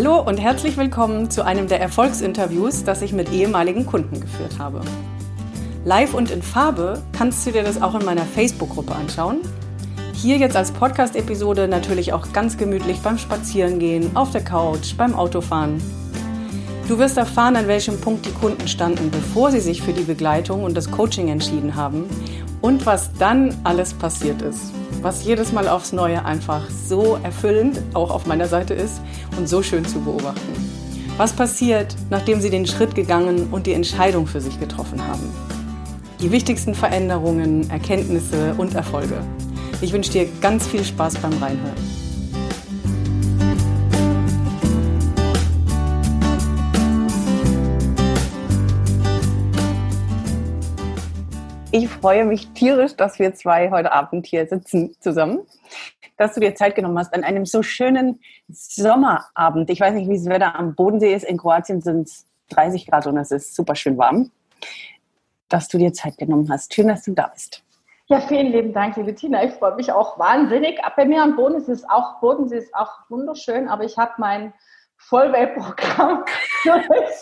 Hallo und herzlich willkommen zu einem der Erfolgsinterviews, das ich mit ehemaligen Kunden geführt habe. Live und in Farbe kannst du dir das auch in meiner Facebook-Gruppe anschauen. Hier jetzt als Podcast-Episode natürlich auch ganz gemütlich beim Spazierengehen, auf der Couch, beim Autofahren. Du wirst erfahren, an welchem Punkt die Kunden standen, bevor sie sich für die Begleitung und das Coaching entschieden haben und was dann alles passiert ist. Was jedes Mal aufs Neue einfach so erfüllend auch auf meiner Seite ist und so schön zu beobachten. Was passiert, nachdem sie den Schritt gegangen und die Entscheidung für sich getroffen haben? Die wichtigsten Veränderungen, Erkenntnisse und Erfolge. Ich wünsche dir ganz viel Spaß beim Reinhören. Ich freue mich tierisch, dass wir zwei heute Abend hier sitzen zusammen, dass du dir Zeit genommen hast an einem so schönen Sommerabend. Ich weiß nicht, wie das Wetter am Bodensee ist. In Kroatien sind es 30 Grad und es ist super schön warm. Dass du dir Zeit genommen hast. Schön, dass du da bist. Ja, vielen lieben Dank, liebe Tina. Ich freue mich auch wahnsinnig. Bei mir am Bodensee ist auch, Bodensee ist auch wunderschön, aber ich habe mein Vollweltprogramm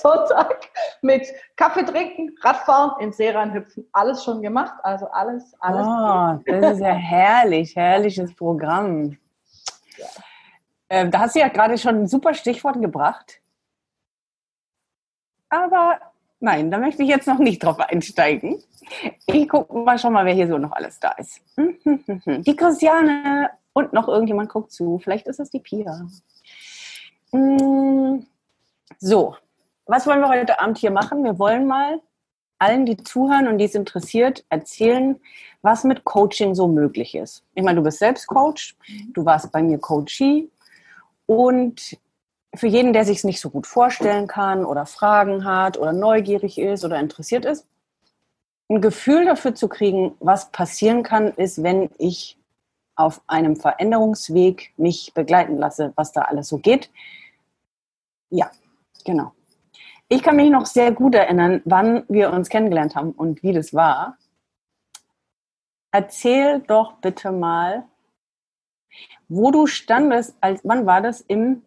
Sonntag mit Kaffee trinken, Radfahren, in See reinhüpfen. Alles schon gemacht, also alles, alles. Oh, das ist ja herrlich, herrliches Programm. Ja. Ähm, da hast du ja gerade schon ein super Stichwort gebracht. Aber nein, da möchte ich jetzt noch nicht drauf einsteigen. Ich gucke mal schon mal, wer hier so noch alles da ist. Die Christiane und noch irgendjemand guckt zu. Vielleicht ist es die Pia. Mm, so, was wollen wir heute Abend hier machen? Wir wollen mal allen, die zuhören und die es interessiert, erzählen, was mit Coaching so möglich ist. Ich meine, du bist selbst Coach, du warst bei mir Coachee und für jeden, der sich es nicht so gut vorstellen kann oder Fragen hat oder neugierig ist oder interessiert ist, ein Gefühl dafür zu kriegen, was passieren kann, ist, wenn ich auf einem Veränderungsweg mich begleiten lasse, was da alles so geht. Ja, genau. Ich kann mich noch sehr gut erinnern, wann wir uns kennengelernt haben und wie das war. Erzähl doch bitte mal, wo du standest, als wann war das? Im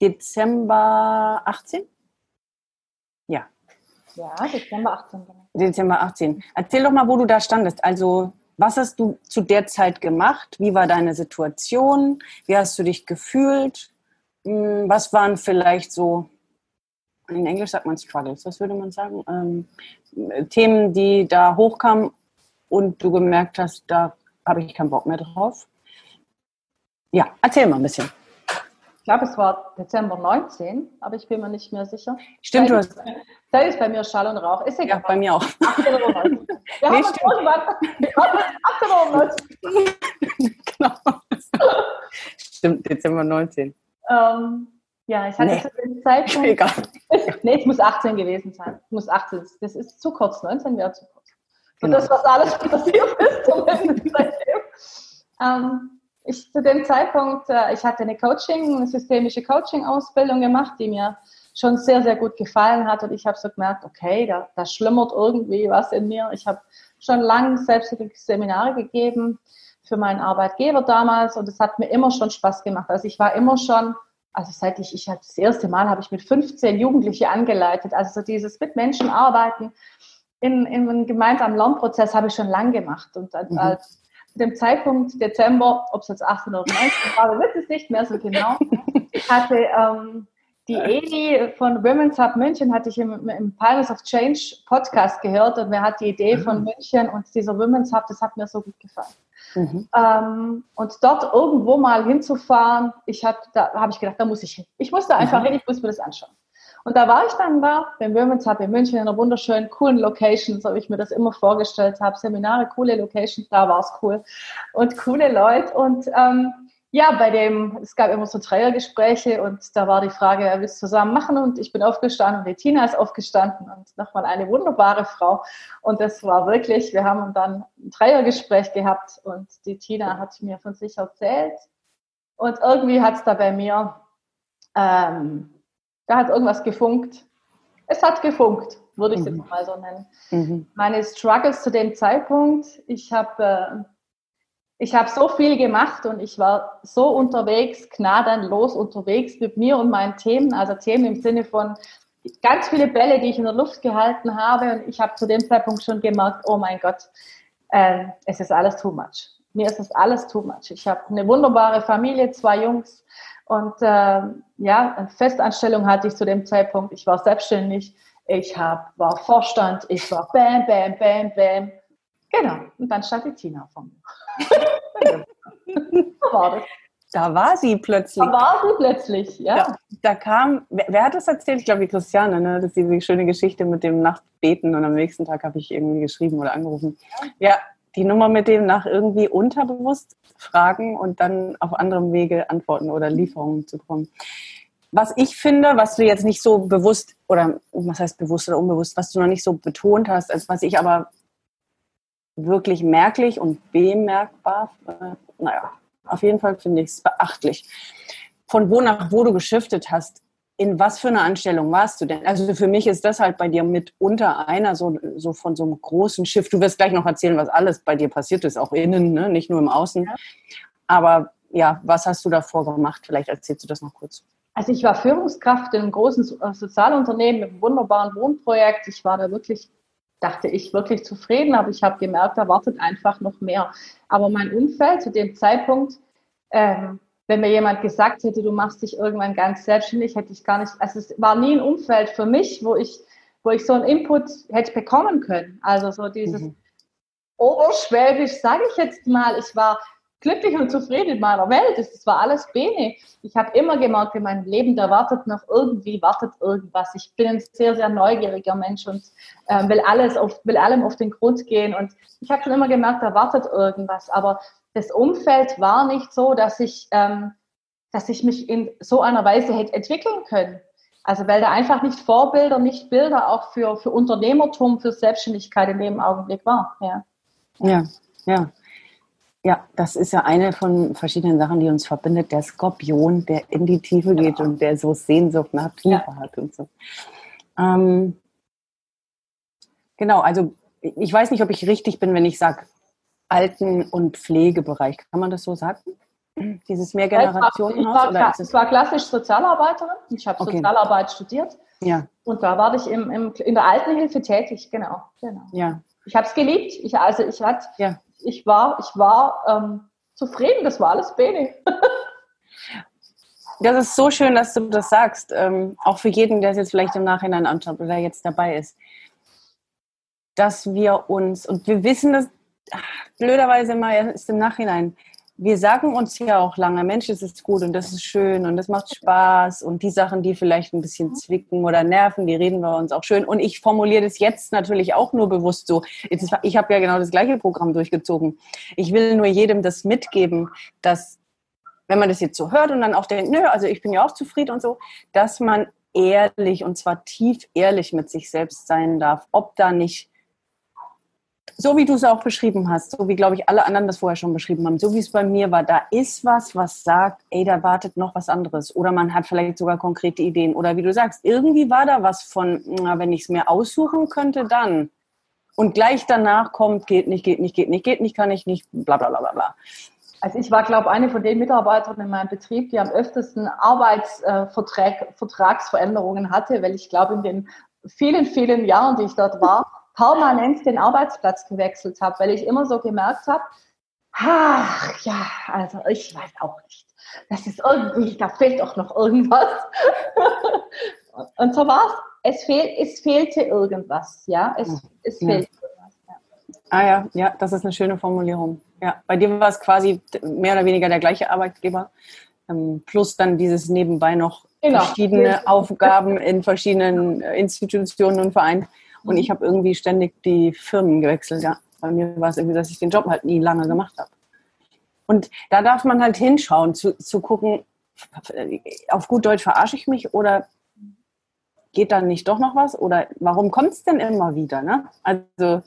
Dezember 18? Ja. Ja, Dezember 18. Genau. Dezember 18. Erzähl doch mal, wo du da standest. Also was hast du zu der Zeit gemacht? Wie war deine Situation? Wie hast du dich gefühlt? Hm, was waren vielleicht so, in Englisch sagt man Struggles, was würde man sagen? Ähm, Themen, die da hochkamen und du gemerkt hast, da habe ich keinen Bock mehr drauf? Ja, erzähl mal ein bisschen. Ich glaube, es war Dezember 19, aber ich bin mir nicht mehr sicher. Stimmt, du hast. Da ist bei mir Schall und Rauch. Ist egal. Ja, bei mir auch. 18 oder 19. Wir nee, haben uns irgendwann. Wir haben 18 oder 19. genau. Stimmt, Dezember 19. Ähm, ja, ich hatte nee. zu dem Zeitpunkt. Egal. nee, es muss 18 gewesen sein. Es muss 18. Das ist zu kurz. 19 wäre zu kurz. Und genau. das, was alles passiert ist, zumindest seitdem. Ähm, ich zu dem Zeitpunkt, äh, ich hatte eine Coaching, eine systemische Coaching-Ausbildung gemacht, die mir schon sehr, sehr gut gefallen hat. Und ich habe so gemerkt, okay, da, da schlummert irgendwie was in mir. Ich habe schon lange selbstständige Seminare gegeben für meinen Arbeitgeber damals und es hat mir immer schon Spaß gemacht. Also ich war immer schon, also seit ich, ich das erste Mal habe ich mit 15 Jugendliche angeleitet, also so dieses mit Menschen arbeiten in, in einem gemeinsamen Lernprozess habe ich schon lange gemacht und mhm. als zu dem Zeitpunkt Dezember, ob es jetzt 18 oder 19 war, wird es nicht mehr so genau. Ich hatte ähm, die Edi von Women's Hub München, hatte ich im, im Pirates of Change Podcast gehört und wer hat die Idee von mhm. München und dieser Women's Hub, das hat mir so gut gefallen. Mhm. Ähm, und dort irgendwo mal hinzufahren, ich hab, da habe ich gedacht, da muss ich hin. Ich musste einfach mhm. hin, ich muss mir das anschauen. Und da war ich dann da, beim Women's Hub in München, in einer wunderschönen, coolen Location, so wie ich mir das immer vorgestellt habe. Seminare, coole Location, da war es cool. Und coole Leute. Und ähm, ja, bei dem, es gab immer so Dreiergespräche und da war die Frage, wer will es zusammen machen? Und ich bin aufgestanden und die Tina ist aufgestanden und nochmal eine wunderbare Frau. Und das war wirklich, wir haben dann ein Dreiergespräch gehabt und die Tina hat mir von sich erzählt. Und irgendwie hat es da bei mir ähm, da hat irgendwas gefunkt. Es hat gefunkt, würde ich es mhm. jetzt mal so nennen. Mhm. Meine Struggles zu dem Zeitpunkt, ich habe ich habe so viel gemacht und ich war so unterwegs, gnadenlos unterwegs mit mir und meinen Themen, also Themen im Sinne von ganz viele Bälle, die ich in der Luft gehalten habe und ich habe zu dem Zeitpunkt schon gemerkt, oh mein Gott, äh, es ist alles too much. Mir ist das alles too much. Ich habe eine wunderbare Familie, zwei Jungs und äh, ja, eine Festanstellung hatte ich zu dem Zeitpunkt. Ich war selbstständig, ich hab, war Vorstand, ich war bam, bam, bam, bam. Genau, und dann stand die Tina vor mir. So war das. Da war sie plötzlich. Da war sie plötzlich, ja. Da, da kam, wer, wer, hat das erzählt? Ich glaube, die Christiane, ne? Das ist diese schöne Geschichte mit dem Nachtbeten und am nächsten Tag habe ich irgendwie geschrieben oder angerufen. Ja, die Nummer mit dem nach irgendwie unterbewusst fragen und dann auf anderem Wege antworten oder Lieferungen zu bekommen. Was ich finde, was du jetzt nicht so bewusst oder was heißt bewusst oder unbewusst, was du noch nicht so betont hast, als was ich aber wirklich merklich und bemerkbar, äh, naja, auf jeden Fall finde ich es beachtlich. Von wo nach wo du geschiftet hast, in was für eine Anstellung warst du denn? Also für mich ist das halt bei dir mitunter einer so, so von so einem großen Schiff. Du wirst gleich noch erzählen, was alles bei dir passiert ist, auch innen, ne? nicht nur im Außen. Aber ja, was hast du davor gemacht? Vielleicht erzählst du das noch kurz. Also ich war Führungskraft in einem großen äh, Sozialunternehmen mit einem wunderbaren Wohnprojekt. Ich war da wirklich dachte ich, wirklich zufrieden, aber ich habe gemerkt, da wartet einfach noch mehr. Aber mein Umfeld zu dem Zeitpunkt, ähm, wenn mir jemand gesagt hätte, du machst dich irgendwann ganz selbstständig, hätte ich gar nicht, also es war nie ein Umfeld für mich, wo ich, wo ich so einen Input hätte bekommen können. Also so dieses mhm. Oberschwäbisch, sage ich jetzt mal, ich war glücklich und zufrieden in meiner Welt. Es war alles Bene. Ich habe immer gemerkt, in meinem Leben, da wartet noch irgendwie, wartet irgendwas. Ich bin ein sehr, sehr neugieriger Mensch und äh, will alles auf, will allem auf den Grund gehen. Und ich habe schon immer gemerkt, da wartet irgendwas. Aber das Umfeld war nicht so, dass ich, ähm, dass ich mich in so einer Weise hätte entwickeln können. Also weil da einfach nicht Vorbilder, nicht Bilder auch für, für Unternehmertum, für Selbstständigkeit in dem Augenblick war. Ja, ja. ja. Ja, das ist ja eine von verschiedenen Sachen, die uns verbindet. Der Skorpion, der in die Tiefe geht genau. und der so Sehnsucht nach Tiefe ja. hat und so. Ähm, genau, also ich weiß nicht, ob ich richtig bin, wenn ich sage Alten- und Pflegebereich. Kann man das so sagen? Dieses Mehrgenerationenhaus? Ich war, ich war klassisch Sozialarbeiterin. Ich habe okay. Sozialarbeit studiert. Ja. Und da war ich im, im, in der Altenhilfe tätig, genau. genau. Ja. Ich habe es geliebt. Ich, also ich hatte ja ich war, ich war ähm, zufrieden, das war alles Bene. Das ist so schön, dass du das sagst. Ähm, auch für jeden, der es jetzt vielleicht im Nachhinein anschaut oder jetzt dabei ist. Dass wir uns, und wir wissen das ach, blöderweise mal ist im Nachhinein, wir sagen uns ja auch lange, Mensch, es ist gut und das ist schön und das macht Spaß und die Sachen, die vielleicht ein bisschen zwicken oder nerven, die reden wir uns auch schön. Und ich formuliere das jetzt natürlich auch nur bewusst so. Ich habe ja genau das gleiche Programm durchgezogen. Ich will nur jedem das mitgeben, dass wenn man das jetzt so hört und dann auch denkt, nö, also ich bin ja auch zufrieden und so, dass man ehrlich und zwar tief ehrlich mit sich selbst sein darf, ob da nicht so wie du es auch beschrieben hast, so wie, glaube ich, alle anderen das vorher schon beschrieben haben, so wie es bei mir war, da ist was, was sagt, ey, da wartet noch was anderes. Oder man hat vielleicht sogar konkrete Ideen. Oder wie du sagst, irgendwie war da was von, na, wenn ich es mir aussuchen könnte, dann. Und gleich danach kommt, geht nicht, geht nicht, geht nicht, geht nicht, kann ich nicht, bla bla bla bla. Also ich war, glaube ich, eine von den Mitarbeitern in meinem Betrieb, die am öftesten Arbeitsvertragsveränderungen hatte, weil ich glaube, in den vielen, vielen Jahren, die ich dort war, permanent den Arbeitsplatz gewechselt habe, weil ich immer so gemerkt habe, ach ja, also ich weiß auch nicht. Das ist irgendwie, da fehlt doch noch irgendwas. Und so war es. Es, fehl, es fehlte irgendwas, ja. Es, es ja. fehlte irgendwas. Ja. Ah ja, ja, das ist eine schöne Formulierung. Ja, bei dir war es quasi mehr oder weniger der gleiche Arbeitgeber, ähm, plus dann dieses nebenbei noch genau. verschiedene Aufgaben in verschiedenen äh, Institutionen und Vereinen. Und ich habe irgendwie ständig die Firmen gewechselt, ja. Bei mir war es irgendwie, dass ich den Job halt nie lange gemacht habe. Und da darf man halt hinschauen, zu, zu gucken, auf gut Deutsch verarsche ich mich oder geht dann nicht doch noch was? Oder warum kommt es denn immer wieder? Ne? Also,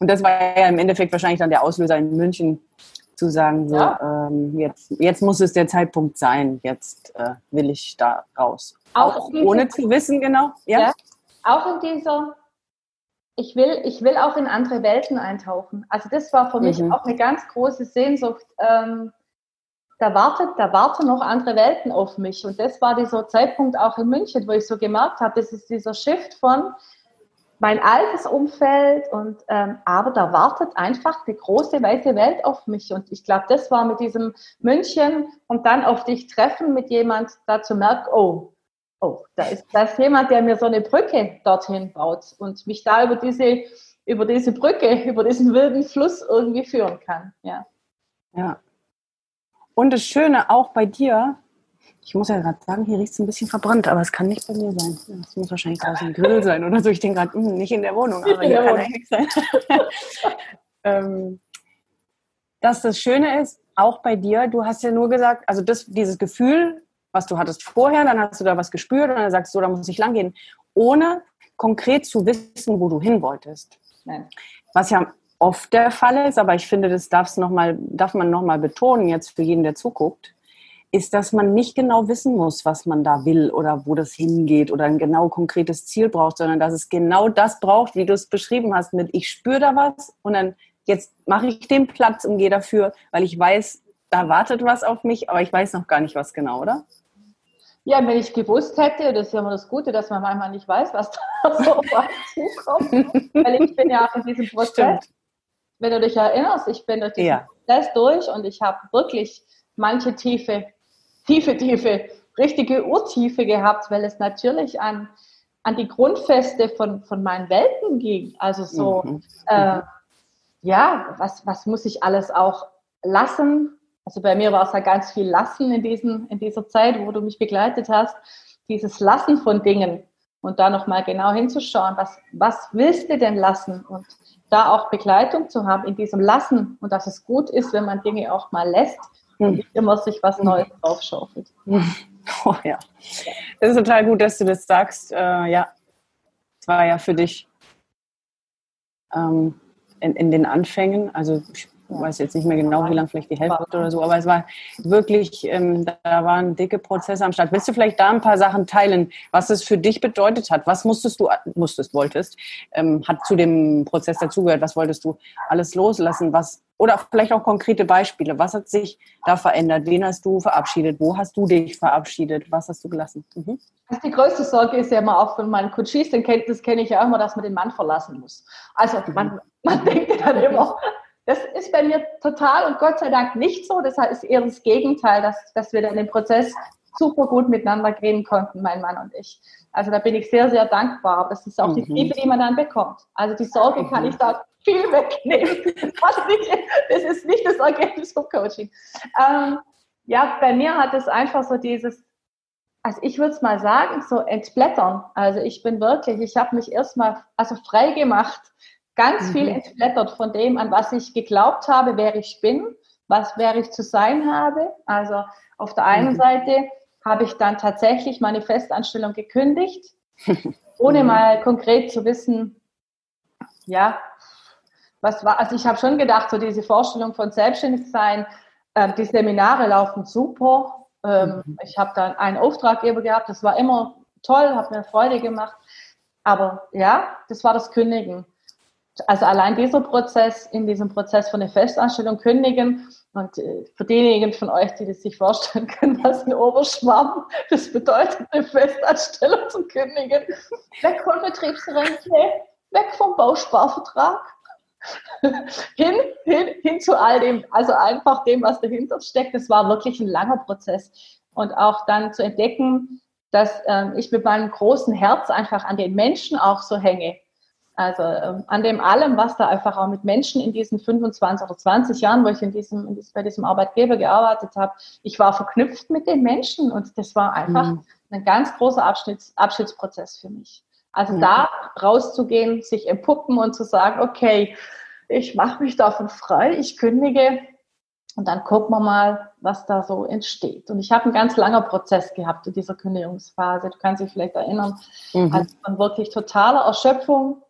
und das war ja im Endeffekt wahrscheinlich dann der Auslöser in München, zu sagen, so, ja. ähm, jetzt, jetzt muss es der Zeitpunkt sein, jetzt äh, will ich da raus. Auch, auch ohne zu wissen, genau. Ja? ja. Auch in dieser ich will, ich will auch in andere Welten eintauchen. Also das war für mich mhm. auch eine ganz große Sehnsucht. Ähm, da wartet, da warten noch andere Welten auf mich. Und das war dieser Zeitpunkt auch in München, wo ich so gemerkt habe, das ist dieser Shift von mein altes Umfeld und ähm, aber da wartet einfach die große weite Welt auf mich und ich glaube, das war mit diesem München und dann auf dich treffen mit jemand, da zu merken, oh, oh, da ist das jemand, der mir so eine Brücke dorthin baut und mich da über diese über diese Brücke, über diesen wilden Fluss irgendwie führen kann. Ja. Ja. Und das Schöne auch bei dir, ich muss ja gerade sagen, hier riecht es ein bisschen verbrannt, aber es kann nicht bei mir sein. Es muss wahrscheinlich draußen ein Grill sein oder so. Ich denke gerade, hm, nicht in der Wohnung, aber hier kann eigentlich sein. ähm, dass das Schöne ist, auch bei dir, du hast ja nur gesagt, also das, dieses Gefühl, was du hattest vorher, dann hast du da was gespürt und dann sagst du, da muss ich langgehen, ohne konkret zu wissen, wo du hin wolltest. Nein. Was ja oft der Fall ist, aber ich finde, das darf's noch mal, darf man nochmal betonen jetzt für jeden, der zuguckt ist, dass man nicht genau wissen muss, was man da will oder wo das hingeht oder ein genau konkretes Ziel braucht, sondern dass es genau das braucht, wie du es beschrieben hast, mit ich spüre da was und dann jetzt mache ich den Platz und gehe dafür, weil ich weiß, da wartet was auf mich, aber ich weiß noch gar nicht was genau, oder? Ja, wenn ich gewusst hätte, das ist ja immer das Gute, dass man manchmal nicht weiß, was da so auf einen zukommt, weil ich bin ja auch in diesem Prozess. Stimmt. Wenn du dich erinnerst, ich bin durch diesen ja. Prozess durch und ich habe wirklich manche tiefe tiefe, tiefe, richtige Urtiefe gehabt, weil es natürlich an, an die Grundfeste von, von meinen Welten ging. Also so, mhm. äh, ja, was, was muss ich alles auch lassen? Also bei mir war es ja ganz viel Lassen in, diesen, in dieser Zeit, wo du mich begleitet hast. Dieses Lassen von Dingen und da nochmal genau hinzuschauen, was, was willst du denn lassen? Und da auch Begleitung zu haben in diesem Lassen und dass es gut ist, wenn man Dinge auch mal lässt und nicht immer sich was Neues draufschaufelt. Oh ja. Das ist total gut, dass du das sagst. Äh, ja, es war ja für dich ähm, in, in den Anfängen, also ich ich weiß jetzt nicht mehr genau, wie lange, vielleicht die Hälfte oder so, aber es war wirklich, ähm, da waren dicke Prozesse am Start. Willst du vielleicht da ein paar Sachen teilen, was es für dich bedeutet hat? Was musstest du, musstest, wolltest, ähm, hat zu dem Prozess dazugehört? Was wolltest du alles loslassen? Was, oder vielleicht auch konkrete Beispiele. Was hat sich da verändert? Wen hast du verabschiedet? Wo hast du dich verabschiedet? Was hast du gelassen? Mhm. Also die größte Sorge ist ja immer auch von meinen Coaches, das kenne ich ja auch immer, dass man den Mann verlassen muss. Also man, man denkt dann immer, das ist bei mir total und Gott sei Dank nicht so. Das ist eher das Gegenteil, dass, dass wir dann den Prozess super gut miteinander gehen konnten, mein Mann und ich. Also da bin ich sehr, sehr dankbar. Aber das ist auch mhm. die Tiefe, die man dann bekommt. Also die Sorge mhm. kann ich da viel wegnehmen. Das ist nicht das Ergebnis vom Coaching. Ähm, ja, bei mir hat es einfach so dieses, also ich würde es mal sagen, so entblättern. Also ich bin wirklich, ich habe mich erstmal also frei gemacht Ganz mhm. viel entblättert von dem, an was ich geglaubt habe, wer ich bin, was wer ich zu sein habe. Also auf der einen mhm. Seite habe ich dann tatsächlich meine Festanstellung gekündigt, ohne mhm. mal konkret zu wissen, ja, was war, also ich habe schon gedacht, so diese Vorstellung von Selbstständigsein, äh, die Seminare laufen super. Ähm, mhm. Ich habe dann einen Auftraggeber gehabt, das war immer toll, hat mir Freude gemacht. Aber ja, das war das Kündigen also allein dieser Prozess, in diesem Prozess von der Festanstellung kündigen und äh, für diejenigen von euch, die das sich vorstellen können, was ein Oberschwamm, das bedeutet, eine Festanstellung zu kündigen, weg von Betriebsrente, weg vom Bausparvertrag, hin, hin, hin zu all dem, also einfach dem, was dahinter steckt. Das war wirklich ein langer Prozess. Und auch dann zu entdecken, dass ähm, ich mit meinem großen Herz einfach an den Menschen auch so hänge also ähm, an dem allem, was da einfach auch mit Menschen in diesen 25 oder 20 Jahren, wo ich in diesem, in diesem bei diesem Arbeitgeber gearbeitet habe, ich war verknüpft mit den Menschen und das war einfach mhm. ein ganz großer Abschnitts, Abschnittsprozess für mich. Also mhm. da rauszugehen, sich empuppen und zu sagen, okay, ich mache mich davon frei, ich kündige und dann gucken wir mal, was da so entsteht. Und ich habe einen ganz langer Prozess gehabt in dieser Kündigungsphase. Du kannst dich vielleicht erinnern, mhm. also von wirklich totaler Erschöpfung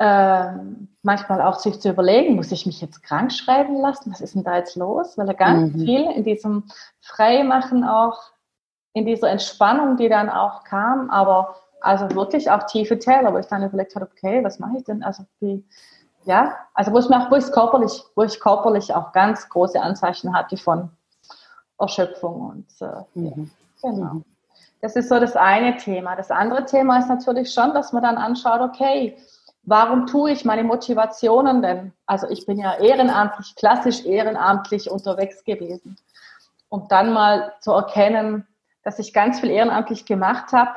ähm, manchmal auch sich zu überlegen, muss ich mich jetzt krank schreiben lassen? Was ist denn da jetzt los? Weil er ganz mhm. viel in diesem Freimachen auch, in dieser Entspannung, die dann auch kam, aber Also wirklich auch tiefe Täler, wo ich dann überlegt habe, okay, was mache ich denn? Also wie, ja, also wo ich, wo ich körperlich, wo ich körperlich auch ganz große Anzeichen hatte von Erschöpfung und äh, mhm. genau. Mhm. Das ist so das eine Thema. Das andere Thema ist natürlich schon, dass man dann anschaut, okay, warum tue ich meine Motivationen denn? Also ich bin ja ehrenamtlich, klassisch ehrenamtlich unterwegs gewesen. Um dann mal zu erkennen, dass ich ganz viel ehrenamtlich gemacht habe,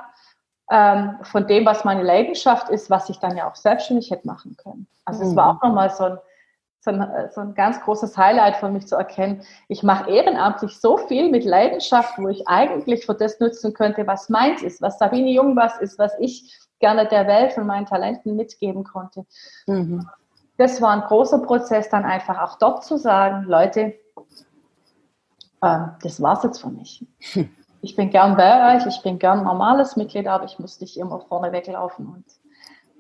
ähm, von dem, was meine Leidenschaft ist, was ich dann ja auch selbstständig hätte machen können. Also es mhm. war auch nochmal so ein, so, ein, so ein ganz großes Highlight für mich zu erkennen, ich mache ehrenamtlich so viel mit Leidenschaft, wo ich eigentlich für das nutzen könnte, was meins ist, was Sabine Jung was ist, was ich gerne der Welt von meinen Talenten mitgeben konnte. Mhm. Das war ein großer Prozess, dann einfach auch dort zu sagen, Leute, äh, das war's jetzt für mich. Hm. Ich bin gern bei euch, ich bin gern normales Mitglied, aber ich muss nicht immer vorne weglaufen und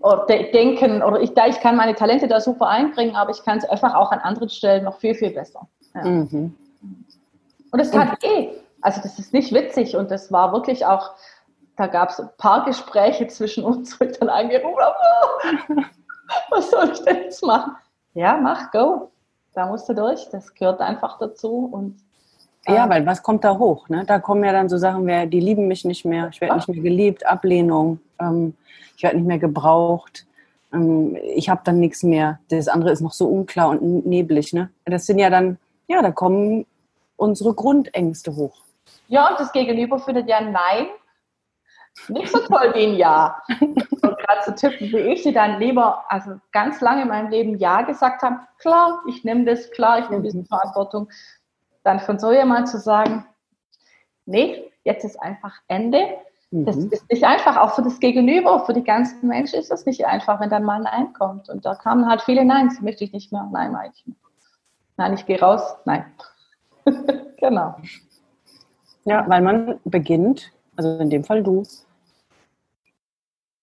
oder denken, oder ich, ich kann meine Talente da super einbringen, aber ich kann es einfach auch an anderen Stellen noch viel, viel besser. Ja. Mhm. Und es hat eh, also das ist nicht witzig und das war wirklich auch, da gab es ein paar Gespräche zwischen uns, wo ich dann angerufen habe, was soll ich denn jetzt machen? Ja, mach, go. Da musst du durch, das gehört einfach dazu und ja, weil was kommt da hoch? Ne? Da kommen ja dann so Sachen, wie, die lieben mich nicht mehr, ich werde nicht mehr geliebt, Ablehnung, ähm, ich werde nicht mehr gebraucht, ähm, ich habe dann nichts mehr. Das andere ist noch so unklar und neblig. Ne? Das sind ja dann, ja, da kommen unsere Grundängste hoch. Ja, und das Gegenüber findet ja Nein nicht so toll wie ein Ja. Und gerade so Typen wie ich, die dann lieber, also ganz lange in meinem Leben Ja gesagt haben, klar, ich nehme das, klar, ich nehme diese mhm. Verantwortung. Dann von so jemand zu sagen, nee, jetzt ist einfach Ende. Das mhm. ist nicht einfach, auch für das Gegenüber, für die ganzen Menschen ist das nicht einfach, wenn dann mal ein Nein kommt. Und da kamen halt viele Neins, möchte ich nicht mehr, nein, nein, ich, nein, ich gehe raus, nein. genau. Ja, weil man beginnt, also in dem Fall du,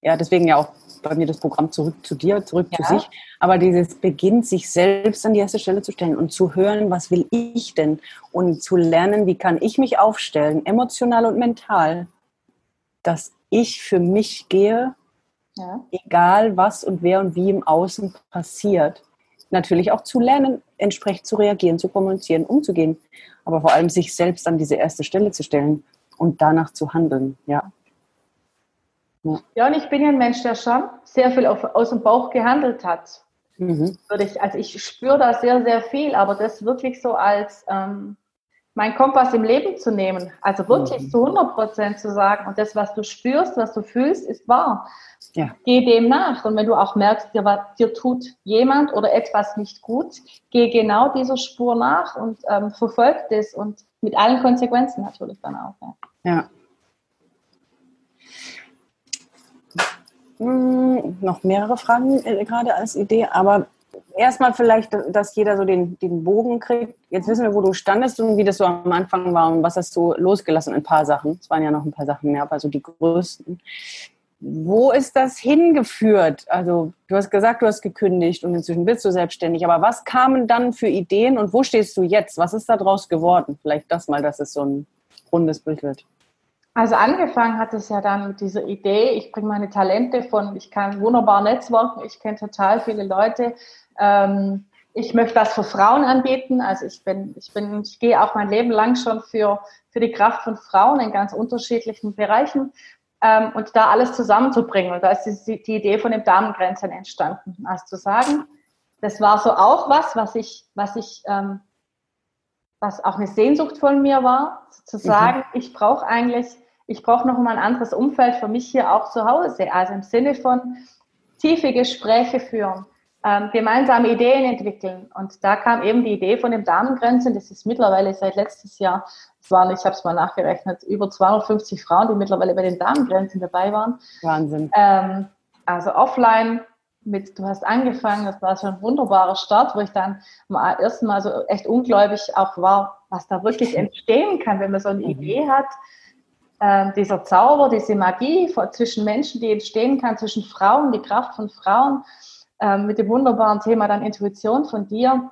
ja, deswegen ja auch bei mir das Programm zurück zu dir, zurück ja. zu sich. Aber dieses beginnt, sich selbst an die erste Stelle zu stellen und zu hören, was will ich denn? Und zu lernen, wie kann ich mich aufstellen, emotional und mental, dass ich für mich gehe, ja. egal was und wer und wie im Außen passiert. Natürlich auch zu lernen, entsprechend zu reagieren, zu kommunizieren, umzugehen. Aber vor allem sich selbst an diese erste Stelle zu stellen und danach zu handeln. Ja. Ja. ja, und ich bin ja ein Mensch, der schon sehr viel auf, aus dem Bauch gehandelt hat. Mhm. Ich, also ich spüre da sehr, sehr viel, aber das wirklich so als ähm, mein Kompass im Leben zu nehmen. Also wirklich mhm. zu 100 Prozent zu sagen, und das, was du spürst, was du fühlst, ist wahr. Ja. Geh dem nach. Und wenn du auch merkst, dir, dir tut jemand oder etwas nicht gut, geh genau dieser Spur nach und ähm, verfolg das und mit allen Konsequenzen natürlich dann auch. Ja. Ja. Hm, noch mehrere Fragen äh, gerade als Idee, aber erstmal vielleicht, dass jeder so den, den Bogen kriegt. Jetzt wissen wir, wo du standest und wie das so am Anfang war und was hast du losgelassen? Ein paar Sachen. Es waren ja noch ein paar Sachen mehr, aber so die größten. Wo ist das hingeführt? Also, du hast gesagt, du hast gekündigt und inzwischen bist du selbstständig. Aber was kamen dann für Ideen und wo stehst du jetzt? Was ist daraus geworden? Vielleicht das mal, dass es so ein rundes Bild. Also angefangen hat es ja dann mit dieser Idee, ich bringe meine Talente von, ich kann wunderbar netzwerken, ich kenne total viele Leute. Ähm, ich möchte was für Frauen anbieten. Also ich bin, ich bin, ich gehe auch mein Leben lang schon für, für die Kraft von Frauen in ganz unterschiedlichen Bereichen. Ähm, und da alles zusammenzubringen. Und da ist die, die Idee von den Damengrenzen entstanden. Also zu sagen, das war so auch was, was ich, was ich ähm, was auch eine Sehnsucht von mir war, zu mhm. sagen, mhm. ich brauche eigentlich, ich brauche noch mal ein anderes Umfeld für mich hier auch zu Hause. Also im Sinne von tiefe Gespräche führen, ähm, gemeinsame Ideen entwickeln. Und da kam eben die Idee von den Damengrenzen. Das ist mittlerweile seit letztes Jahr, es waren, ich habe es mal nachgerechnet, über 250 Frauen, die mittlerweile bei den Damengrenzen dabei waren. Wahnsinn. Ähm, also offline mit, du hast angefangen, das war schon ein wunderbarer Start, wo ich dann am ersten Mal so echt ungläubig auch war, was da wirklich entstehen kann, wenn man so eine mhm. Idee hat. Ähm, dieser Zauber, diese Magie zwischen Menschen, die entstehen kann, zwischen Frauen, die Kraft von Frauen, ähm, mit dem wunderbaren Thema dann Intuition von dir.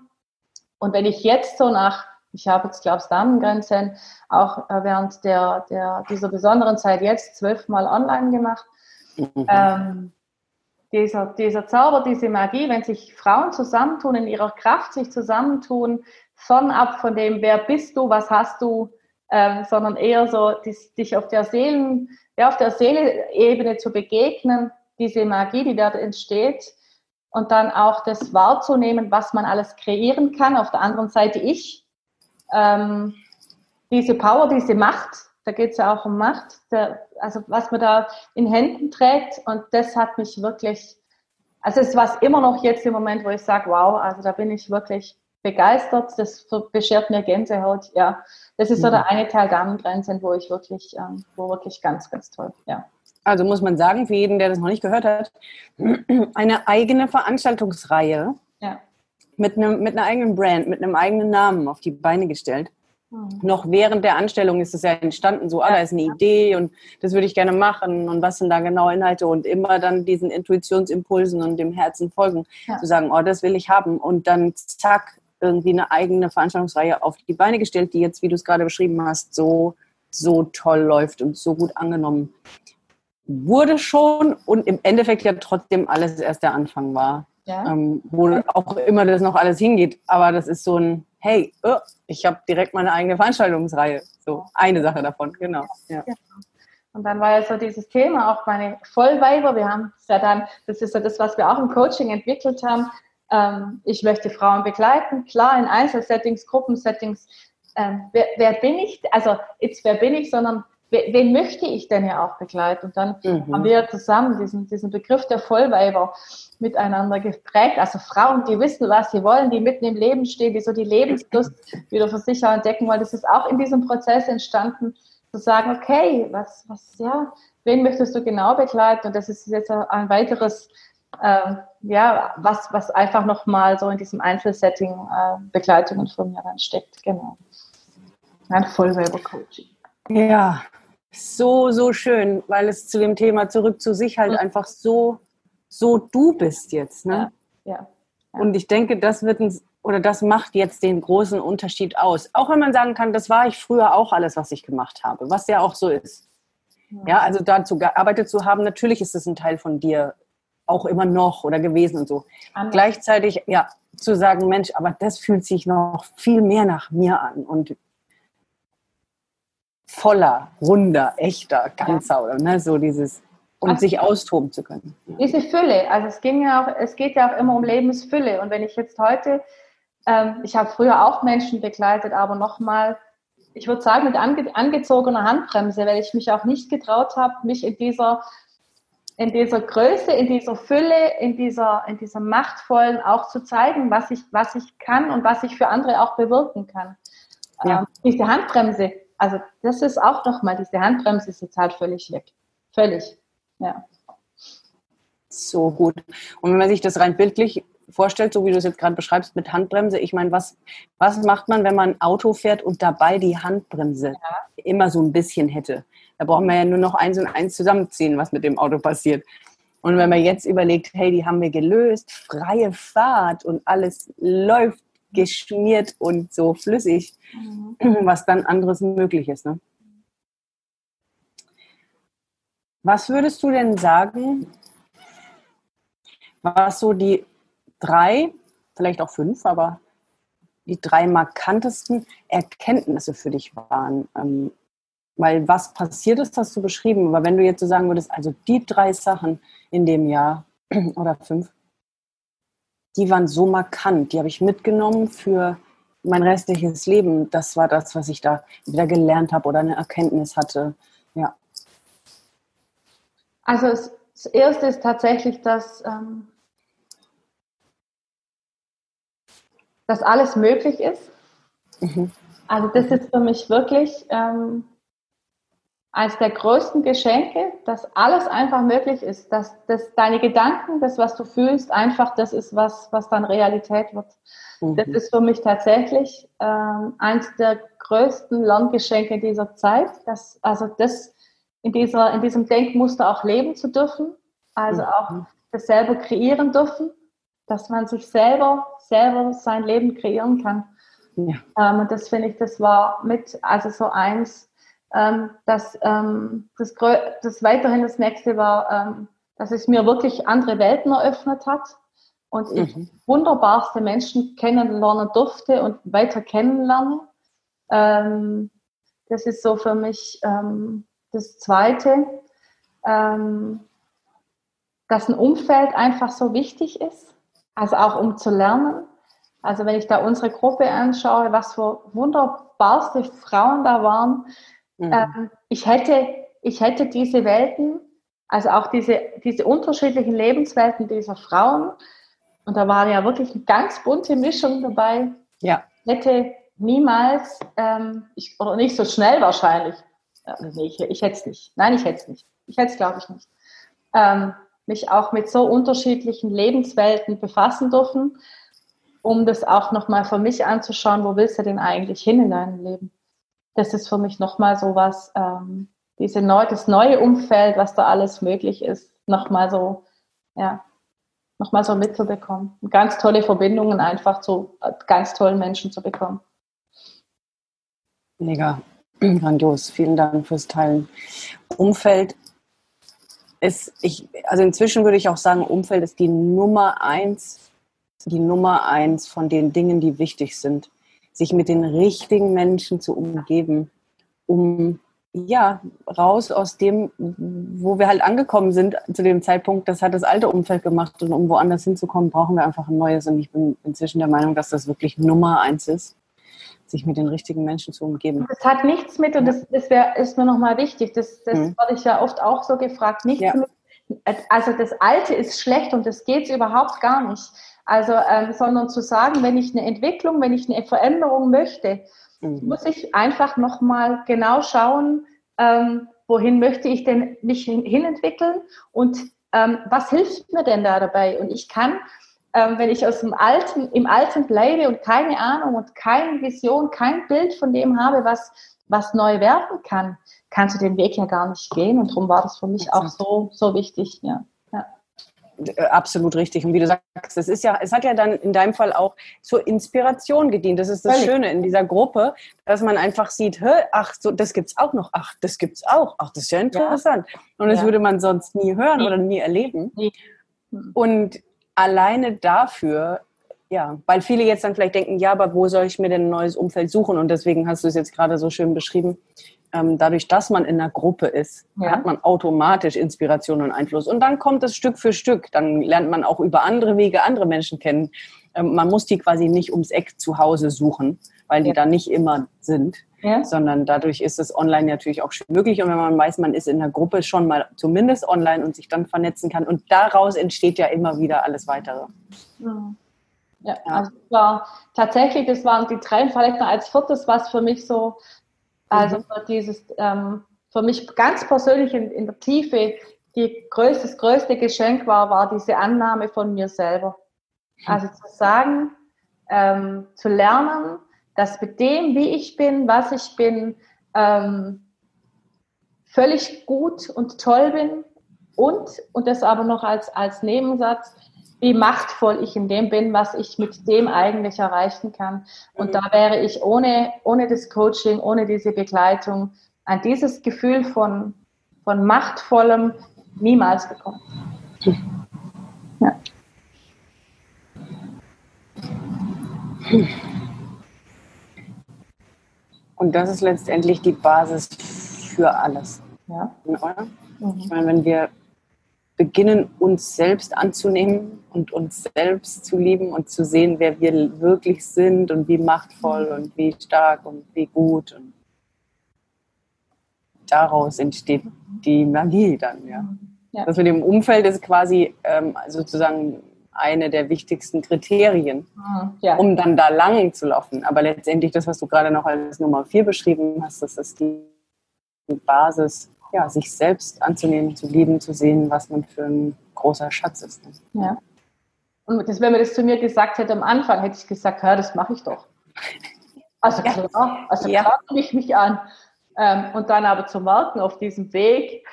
Und wenn ich jetzt so nach, ich habe jetzt, glaube ich, Damengrenzen auch während der, der, dieser besonderen Zeit jetzt zwölfmal online gemacht, Mhm. Ähm, dieser, dieser Zauber, diese Magie, wenn sich Frauen zusammentun, in ihrer Kraft sich zusammentun, fernab von dem, wer bist du, was hast du, ähm, sondern eher so, dies, dich auf der Seelen, ja, auf der Seeleebene zu begegnen, diese Magie, die dort entsteht, und dann auch das wahrzunehmen, was man alles kreieren kann. Auf der anderen Seite ich. Ähm, diese Power, diese Macht, da geht es ja auch um Macht, der, also was man da in Händen trägt. Und das hat mich wirklich, also es war immer noch jetzt im Moment, wo ich sage, wow, also da bin ich wirklich begeistert, das beschert mir Gänsehaut, ja. Das ist so der mhm. eine Teil Damengrenzen, wo ich wirklich, ähm, wo wirklich ganz, ganz toll, ja. Also muss man sagen, für jeden, der das noch nicht gehört hat, eine eigene Veranstaltungsreihe ja. mit, einem, mit einer eigenen Brand, mit einem eigenen Namen auf die Beine gestellt. Mhm. Noch während der Anstellung ist es ja entstanden, so, ah, da ist eine Idee und das würde ich gerne machen und was sind da genau Inhalte und immer dann diesen Intuitionsimpulsen und dem Herzen folgen, ja. zu sagen, oh, das will ich haben und dann zack, irgendwie eine eigene Veranstaltungsreihe auf die Beine gestellt, die jetzt, wie du es gerade beschrieben hast, so, so toll läuft und so gut angenommen wurde schon und im Endeffekt ja trotzdem alles erst der Anfang war. Ja. Ähm, wo auch immer das noch alles hingeht. Aber das ist so ein, hey, oh, ich habe direkt meine eigene Veranstaltungsreihe. So eine Sache davon, genau. Ja. ja. Und dann war ja so dieses Thema, auch meine Vollweiber, wir haben es ja dann, das ist ja das, was wir auch im Coaching entwickelt haben, ähm, ich möchte Frauen begleiten, klar in Einzelsettings, Gruppensettings. Ähm, wer, wer, bin ich? Also jetzt wer bin ich, sondern wen möchte ich denn ja auch begleiten? Und dann mhm. haben wir zusammen diesen, diesen Begriff der Vollweiber miteinander geprägt. Also Frauen, die wissen, was sie wollen, die mitten im Leben stehen, die so die Lebenslust wieder für sich entdecken wollen. Das ist auch in diesem Prozess entstanden, zu sagen, okay, was, was, ja, wen möchtest du genau begleiten? Und das ist jetzt ein weiteres äh, ja, was, was einfach nochmal so in diesem Einzelsetting äh, Begleitungen von mir dann steckt. Genau. Ein Vollweiber-Coaching. Ja, so, so schön, weil es zu dem Thema zurück zu sich halt mhm. einfach so, so du bist jetzt. Ne? Ja, ja, ja. Und ich denke, das wird ein, oder das macht jetzt den großen Unterschied aus. Auch wenn man sagen kann, das war ich früher auch alles, was ich gemacht habe, was ja auch so ist. Ja, also dazu gearbeitet zu haben, natürlich ist es ein Teil von dir auch immer noch oder gewesen und so. Anders. Gleichzeitig, ja, zu sagen, Mensch, aber das fühlt sich noch viel mehr nach mir an und voller, runder, echter, ganzer oder ne, so dieses und also, sich austoben zu können. Diese Fülle, also es ging ja auch, es geht ja auch immer um Lebensfülle und wenn ich jetzt heute, ähm, ich habe früher auch Menschen begleitet, aber nochmal, ich würde sagen mit ange, angezogener Handbremse, weil ich mich auch nicht getraut habe, mich in dieser in dieser Größe, in dieser Fülle, in dieser, in dieser machtvollen auch zu zeigen, was ich, was ich kann und was ich für andere auch bewirken kann. Ja. Ähm, diese Handbremse, also das ist auch nochmal, diese Handbremse ist jetzt halt völlig weg. Völlig, ja. So gut. Und wenn man sich das rein bildlich vorstellt, so wie du es jetzt gerade beschreibst mit Handbremse, ich meine, was, was macht man, wenn man ein Auto fährt und dabei die Handbremse ja. immer so ein bisschen hätte? Da brauchen wir ja nur noch eins und eins zusammenziehen, was mit dem Auto passiert. Und wenn man jetzt überlegt, hey, die haben wir gelöst, freie Fahrt und alles läuft geschmiert und so flüssig, mhm. was dann anderes möglich ist. Ne? Was würdest du denn sagen, was so die drei, vielleicht auch fünf, aber die drei markantesten Erkenntnisse für dich waren? Ähm, weil was passiert ist, hast du beschrieben. Aber wenn du jetzt so sagen würdest, also die drei Sachen in dem Jahr oder fünf, die waren so markant, die habe ich mitgenommen für mein restliches Leben. Das war das, was ich da wieder gelernt habe oder eine Erkenntnis hatte. Ja. Also das erste ist tatsächlich, dass, ähm, dass alles möglich ist. Mhm. Also das ist für mich wirklich ähm, eines der größten Geschenke, dass alles einfach möglich ist, dass, dass deine Gedanken, das, was du fühlst, einfach das ist, was, was dann Realität wird. Mhm. Das ist für mich tatsächlich ähm, eines der größten Lerngeschenke dieser Zeit, dass, also das in, dieser, in diesem Denkmuster auch leben zu dürfen, also mhm. auch das selber kreieren dürfen, dass man sich selber, selber sein Leben kreieren kann. Ja. Ähm, und das finde ich, das war mit, also so eins, ähm, dass ähm, das, das weiterhin das nächste war, ähm, dass es mir wirklich andere Welten eröffnet hat und ich mhm. wunderbarste Menschen kennenlernen durfte und weiter kennenlernen. Ähm, das ist so für mich ähm, das Zweite, ähm, dass ein Umfeld einfach so wichtig ist, also auch um zu lernen. Also wenn ich da unsere Gruppe anschaue, was für wunderbarste Frauen da waren, mhm. ähm, ich, hätte, ich hätte diese Welten, also auch diese, diese unterschiedlichen Lebenswelten dieser Frauen, und da war ja wirklich eine ganz bunte Mischung dabei, ja. hätte niemals, ähm, ich, oder nicht so schnell wahrscheinlich, äh, nee, ich, ich hätte es nicht, nein, ich hätte es nicht, ich hätte es glaube ich nicht, ähm, mich auch mit so unterschiedlichen Lebenswelten befassen dürfen um das auch nochmal für mich anzuschauen, wo willst du denn eigentlich hin in deinem Leben? Das ist für mich nochmal so was, ähm, diese neu, das neue Umfeld, was da alles möglich ist, nochmal so, ja, nochmal so mitzubekommen. Ganz tolle Verbindungen einfach zu äh, ganz tollen Menschen zu bekommen. Mega, grandios. Vielen Dank fürs Teilen. Umfeld ist, ich, also inzwischen würde ich auch sagen, Umfeld ist die Nummer eins die Nummer eins von den Dingen, die wichtig sind. Sich mit den richtigen Menschen zu umgeben, um ja, raus aus dem, wo wir halt angekommen sind zu dem Zeitpunkt, das hat das alte Umfeld gemacht und um woanders hinzukommen, brauchen wir einfach ein neues und ich bin inzwischen der Meinung, dass das wirklich Nummer eins ist, sich mit den richtigen Menschen zu umgeben. Das hat nichts mit, und das, das wär, ist mir nochmal wichtig, das, das mhm. wurde ich ja oft auch so gefragt, nichts ja. mit, also das Alte ist schlecht und das geht überhaupt gar nicht. Also, ähm, sondern zu sagen, wenn ich eine Entwicklung, wenn ich eine Veränderung möchte, mhm. muss ich einfach nochmal genau schauen, ähm, wohin möchte ich denn mich hin, hinentwickeln und ähm, was hilft mir denn da dabei? Und ich kann, ähm, wenn ich aus dem Alten, im Alten bleibe und keine Ahnung und keine Vision, kein Bild von dem habe, was, was neu werden kann, kannst du den Weg ja gar nicht gehen. Und darum war das für mich auch so, so wichtig, ja. Äh, absolut richtig. Und wie du sagst, es ist ja, es hat ja dann in deinem Fall auch zur Inspiration gedient. Das ist das Völlig. Schöne in dieser Gruppe, dass man einfach sieht, ach, so, das gibt's auch noch, ach, das gibt's auch, ach, das ist ja interessant. Ja. Und das ja. würde man sonst nie hören oder nie erleben. Nee. Und alleine dafür, ja, weil viele jetzt dann vielleicht denken, ja, aber wo soll ich mir denn ein neues Umfeld suchen? Und deswegen hast du es jetzt gerade so schön beschrieben dadurch, dass man in einer Gruppe ist, ja. hat man automatisch Inspiration und Einfluss. Und dann kommt es Stück für Stück. Dann lernt man auch über andere Wege andere Menschen kennen. Ähm, man muss die quasi nicht ums Eck zu Hause suchen, weil die ja. da nicht immer sind. Ja. sondern dadurch ist es online natürlich auch möglich. Und wenn man weiß, man ist in der Gruppe schon mal zumindest online und sich dann vernetzen kann. Und daraus entsteht ja immer wieder alles weitere. Ja, also war tatsächlich, das waren die drei, vielleicht noch als viertes, was für mich so also mhm. dieses ähm, für mich ganz persönlich in, in der Tiefe die größte, das größte Geschenk war, war diese Annahme von mir selber. Also zu sagen, ähm, zu lernen, dass mit dem, wie ich bin, was ich bin, ähm, völlig gut und toll bin und, und das aber noch als, als Nebensatz, wie machtvoll ich in dem bin, was ich mit dem eigentlich erreichen kann. Und mhm. da wäre ich ohne, ohne das Coaching, ohne diese Begleitung an dieses Gefühl von, von machtvollem niemals gekommen. Ja. Und das ist letztendlich die Basis für alles. Ja. Oder? Mhm. Ich meine, wenn wir beginnen, uns selbst anzunehmen und uns selbst zu lieben und zu sehen, wer wir wirklich sind und wie machtvoll und wie stark und wie gut. Und daraus entsteht die Magie dann, ja. ja. Das mit dem Umfeld ist quasi ähm, sozusagen eine der wichtigsten Kriterien, mhm, ja. um dann da lang zu laufen. Aber letztendlich das, was du gerade noch als Nummer vier beschrieben hast, das ist die Basis ja, sich selbst anzunehmen, zu lieben, zu sehen, was man für ein großer Schatz ist. Ja. Und das, wenn man das zu mir gesagt hätte am Anfang, hätte ich gesagt, ja, das mache ich doch. Also klar, also ja. klar ich mich an. Ähm, und dann aber zu merken auf diesem Weg,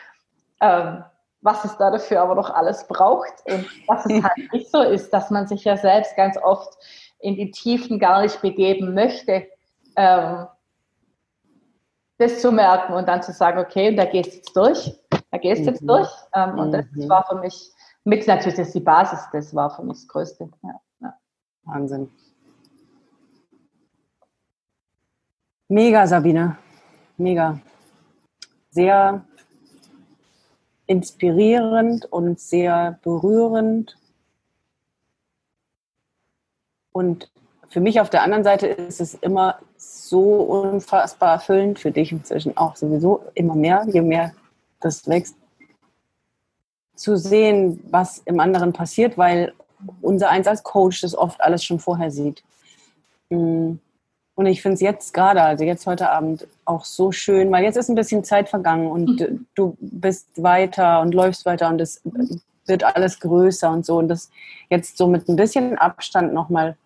ähm, was es da dafür aber noch alles braucht und was es halt nicht so ist, dass man sich ja selbst ganz oft in die Tiefen gar nicht begeben möchte. Ähm, das zu merken und dann zu sagen, okay, da gehst du jetzt durch, da gehst du jetzt mhm. durch. Ähm, und das mhm. war für mich, mit natürlich das ist die Basis, das war für mich das Größte. Ja, ja. Wahnsinn. Mega, Sabine. Mega. Sehr inspirierend und sehr berührend. Und für mich auf der anderen Seite ist es immer so unfassbar erfüllend, für dich inzwischen auch sowieso immer mehr, je mehr das wächst, zu sehen, was im anderen passiert, weil unser Eins als Coach das oft alles schon vorher sieht. Mm. Und ich finde es jetzt gerade, also jetzt heute Abend, auch so schön, weil jetzt ist ein bisschen Zeit vergangen und mhm. du bist weiter und läufst weiter und es wird alles größer und so. Und das jetzt so mit ein bisschen Abstand nochmal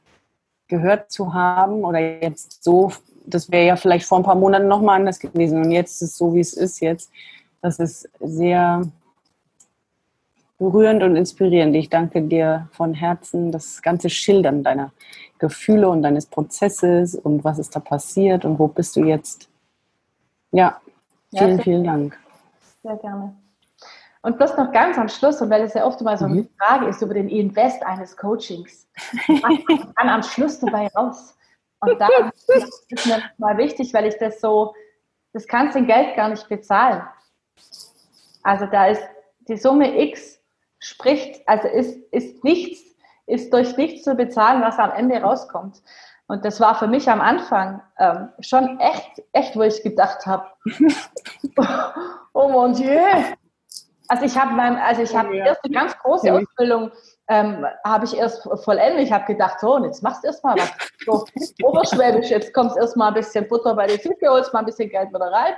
gehört zu haben oder jetzt so, das wäre ja vielleicht vor ein paar Monaten nochmal anders gewesen und jetzt ist es so, wie es ist jetzt. Das ist sehr berührend und inspirierend. Ich danke dir von Herzen das ganze Schildern deiner Gefühle und deines Prozesses und was ist da passiert und wo bist du jetzt. Ja, vielen, ja, vielen Dank. Sehr gerne. Und bloß noch ganz am Schluss, und weil es ja oft mal so eine mhm. Frage ist über den Invest eines Coachings, was dann am Schluss dabei raus? Und da ist mir mal wichtig, weil ich das so, das kannst du in Geld gar nicht bezahlen. Also da ist die Summe X spricht, also ist, ist nichts, ist durch nichts zu bezahlen, was am Ende rauskommt. Und das war für mich am Anfang ähm, schon echt, echt, wo ich gedacht habe, oh mon Dieu. Also ich habe also ich habe ja. erste ganz große. Ausbildung ähm, habe ich erst vollendet. Ich habe gedacht, so, und jetzt machst du erstmal was. So, oberschwäbisch, jetzt kommt erstmal ein bisschen Butter bei den Füße, holst mal ein bisschen Geld wieder rein.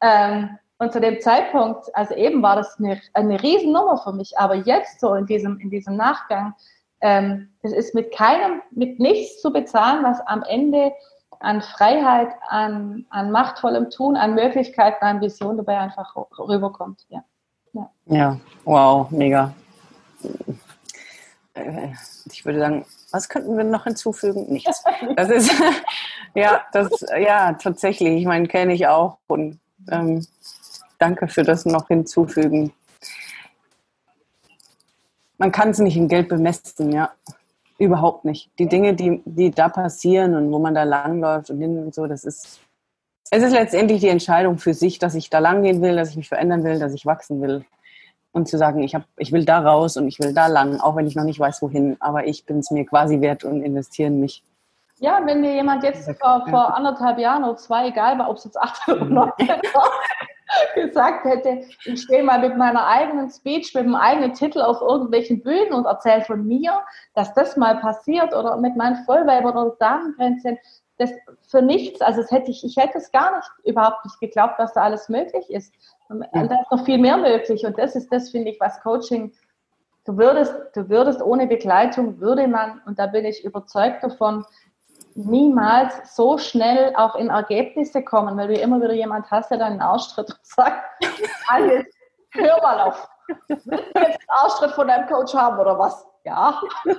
Ähm, und zu dem Zeitpunkt, also eben war das eine, eine Riesennummer für mich, aber jetzt so in diesem, in diesem Nachgang, ähm, das ist mit keinem, mit nichts zu bezahlen, was am Ende an Freiheit, an, an machtvollem Tun, an Möglichkeiten, an Vision dabei einfach rüberkommt. Ja, ja. ja wow, mega. Äh, ich würde sagen, was könnten wir noch hinzufügen? Nichts. Das ist, ja, das, ja, tatsächlich. Ich meine, kenne ich auch und ähm, danke für das noch hinzufügen man kann es nicht in Geld bemessen, ja. Überhaupt nicht. Die Dinge, die, die da passieren und wo man da langläuft und hin und so, das ist, es ist letztendlich die Entscheidung für sich, dass ich da langgehen will, dass ich mich verändern will, dass ich wachsen will. Und zu sagen, ich, hab, ich will da raus und ich will da lang, auch wenn ich noch nicht weiß, wohin, aber ich bin es mir quasi wert und investiere in mich. Ja, wenn mir jemand jetzt vor, vor anderthalb Jahren oder zwei, egal ob es jetzt acht oder neun war, gesagt hätte, ich stehe mal mit meiner eigenen Speech, mit dem eigenen Titel auf irgendwelchen Bühnen und erzähle von mir, dass das mal passiert oder mit meinen Vollweibern oder Damengrenzchen, das für nichts, also das hätte ich, ich hätte es gar nicht, überhaupt nicht geglaubt, dass da alles möglich ist. Und da ist noch viel mehr möglich und das ist das, finde ich, was Coaching, du würdest, du würdest ohne Begleitung, würde man, und da bin ich überzeugt davon, niemals so schnell auch in Ergebnisse kommen, weil du immer wieder jemand hast, der deinen Arschtritt und sagt, alles, hör mal auf. Willst du jetzt einen Arschtritt von deinem Coach haben oder was? Ja.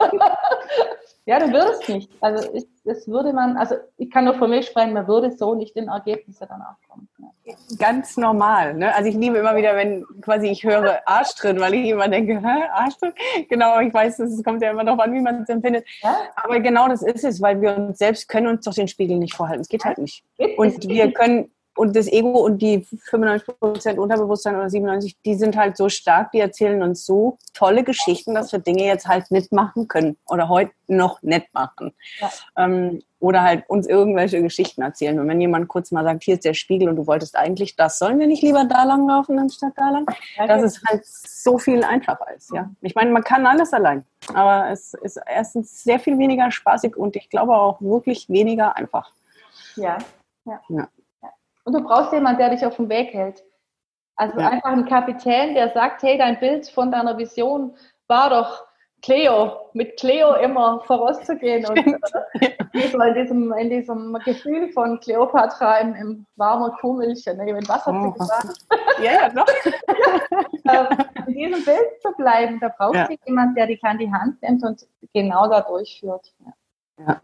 ja, du würdest nicht. Also ich, das würde man, also ich kann nur von mir sprechen, man würde so nicht in Ergebnisse danach kommen. Ja. Ganz normal. Ne? Also ich liebe immer wieder, wenn quasi ich höre Arschtritt, weil ich immer denke, hä, Arschtritt? Genau, ich weiß, es kommt ja immer darauf an, wie man es empfindet. Ja? Aber genau das ist es, weil wir uns selbst können uns doch den Spiegel nicht vorhalten. Es geht halt nicht. Und wir können und das Ego und die 95% Unterbewusstsein oder 97%, die sind halt so stark, die erzählen uns so tolle Geschichten, dass wir Dinge jetzt halt nicht machen können oder heute noch nicht machen. Ja. Ähm, oder halt uns irgendwelche Geschichten erzählen. Und wenn jemand kurz mal sagt, hier ist der Spiegel und du wolltest eigentlich das, sollen wir nicht lieber da lang laufen anstatt da lang? Ja, dass es halt so viel einfacher ist. Ja. Ich meine, man kann alles allein, aber es ist erstens sehr viel weniger spaßig und ich glaube auch wirklich weniger einfach. Ja, ja. ja. Und du brauchst jemanden, der dich auf dem Weg hält. Also ja. einfach ein Kapitän, der sagt, hey, dein Bild von deiner Vision war doch Cleo, mit Cleo immer vorauszugehen und äh, in, diesem, in diesem Gefühl von Cleopatra im, im warmen Kuhmilch, ne, in Wasser oh, zu gesagt. Ja, ja, doch. in diesem Bild zu bleiben, da braucht ja. jemand, der dich an die Hand nimmt und genau da durchführt. Ja.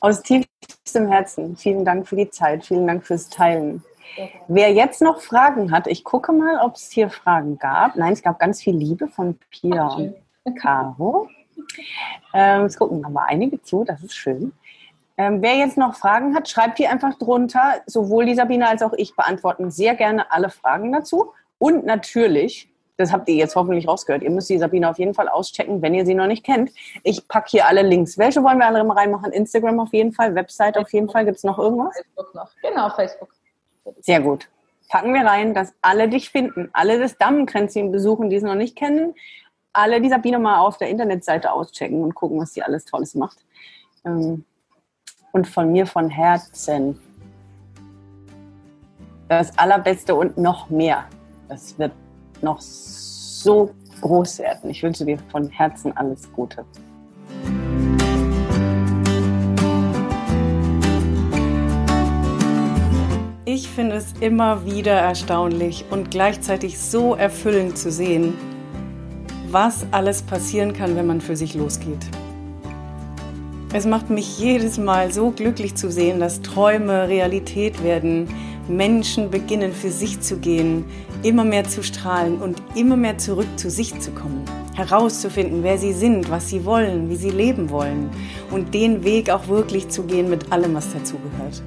Aus tiefstem Herzen. Vielen Dank für die Zeit. Vielen Dank fürs Teilen. Wer jetzt noch Fragen hat, ich gucke mal, ob es hier Fragen gab. Nein, es gab ganz viel Liebe von Pia und Caro. Ähm, es gucken aber einige zu, das ist schön. Ähm, wer jetzt noch Fragen hat, schreibt die einfach drunter. Sowohl die Sabine als auch ich beantworten sehr gerne alle Fragen dazu. Und natürlich, das habt ihr jetzt hoffentlich rausgehört, ihr müsst die Sabine auf jeden Fall auschecken, wenn ihr sie noch nicht kennt. Ich packe hier alle Links. Welche wollen wir alle mal reinmachen? Instagram auf jeden Fall, Website auf jeden Fall. Gibt es noch irgendwas? Facebook noch. Genau, Facebook. Sehr gut. Packen wir rein, dass alle dich finden, alle das Dammkränzchen besuchen, die es noch nicht kennen, alle die Sabine mal auf der Internetseite auschecken und gucken, was sie alles Tolles macht. Ähm, und von mir von Herzen das Allerbeste und noch mehr. Das wird noch so groß werden. Ich wünsche dir von Herzen alles Gute. Ich finde es immer wieder erstaunlich und gleichzeitig so erfüllend zu sehen, was alles passieren kann, wenn man für sich losgeht. Es macht mich jedes Mal so glücklich zu sehen, dass Träume Realität werden, Menschen beginnen für sich zu gehen, immer mehr zu strahlen und immer mehr zurück zu sich zu kommen, herauszufinden, wer sie sind, was sie wollen, wie sie leben wollen und den Weg auch wirklich zu gehen mit allem, was dazugehört.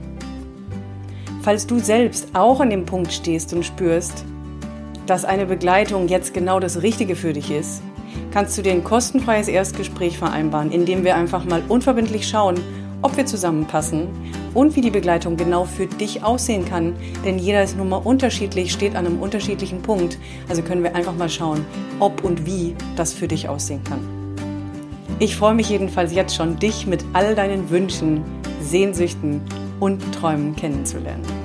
Falls du selbst auch an dem Punkt stehst und spürst, dass eine Begleitung jetzt genau das Richtige für dich ist, kannst du dir ein kostenfreies Erstgespräch vereinbaren, in dem wir einfach mal unverbindlich schauen, ob wir zusammenpassen und wie die Begleitung genau für dich aussehen kann. Denn jeder ist nun mal unterschiedlich, steht an einem unterschiedlichen Punkt. Also können wir einfach mal schauen, ob und wie das für dich aussehen kann. Ich freue mich jedenfalls jetzt schon, dich mit all deinen Wünschen, Sehnsüchten und Träumen kennenzulernen.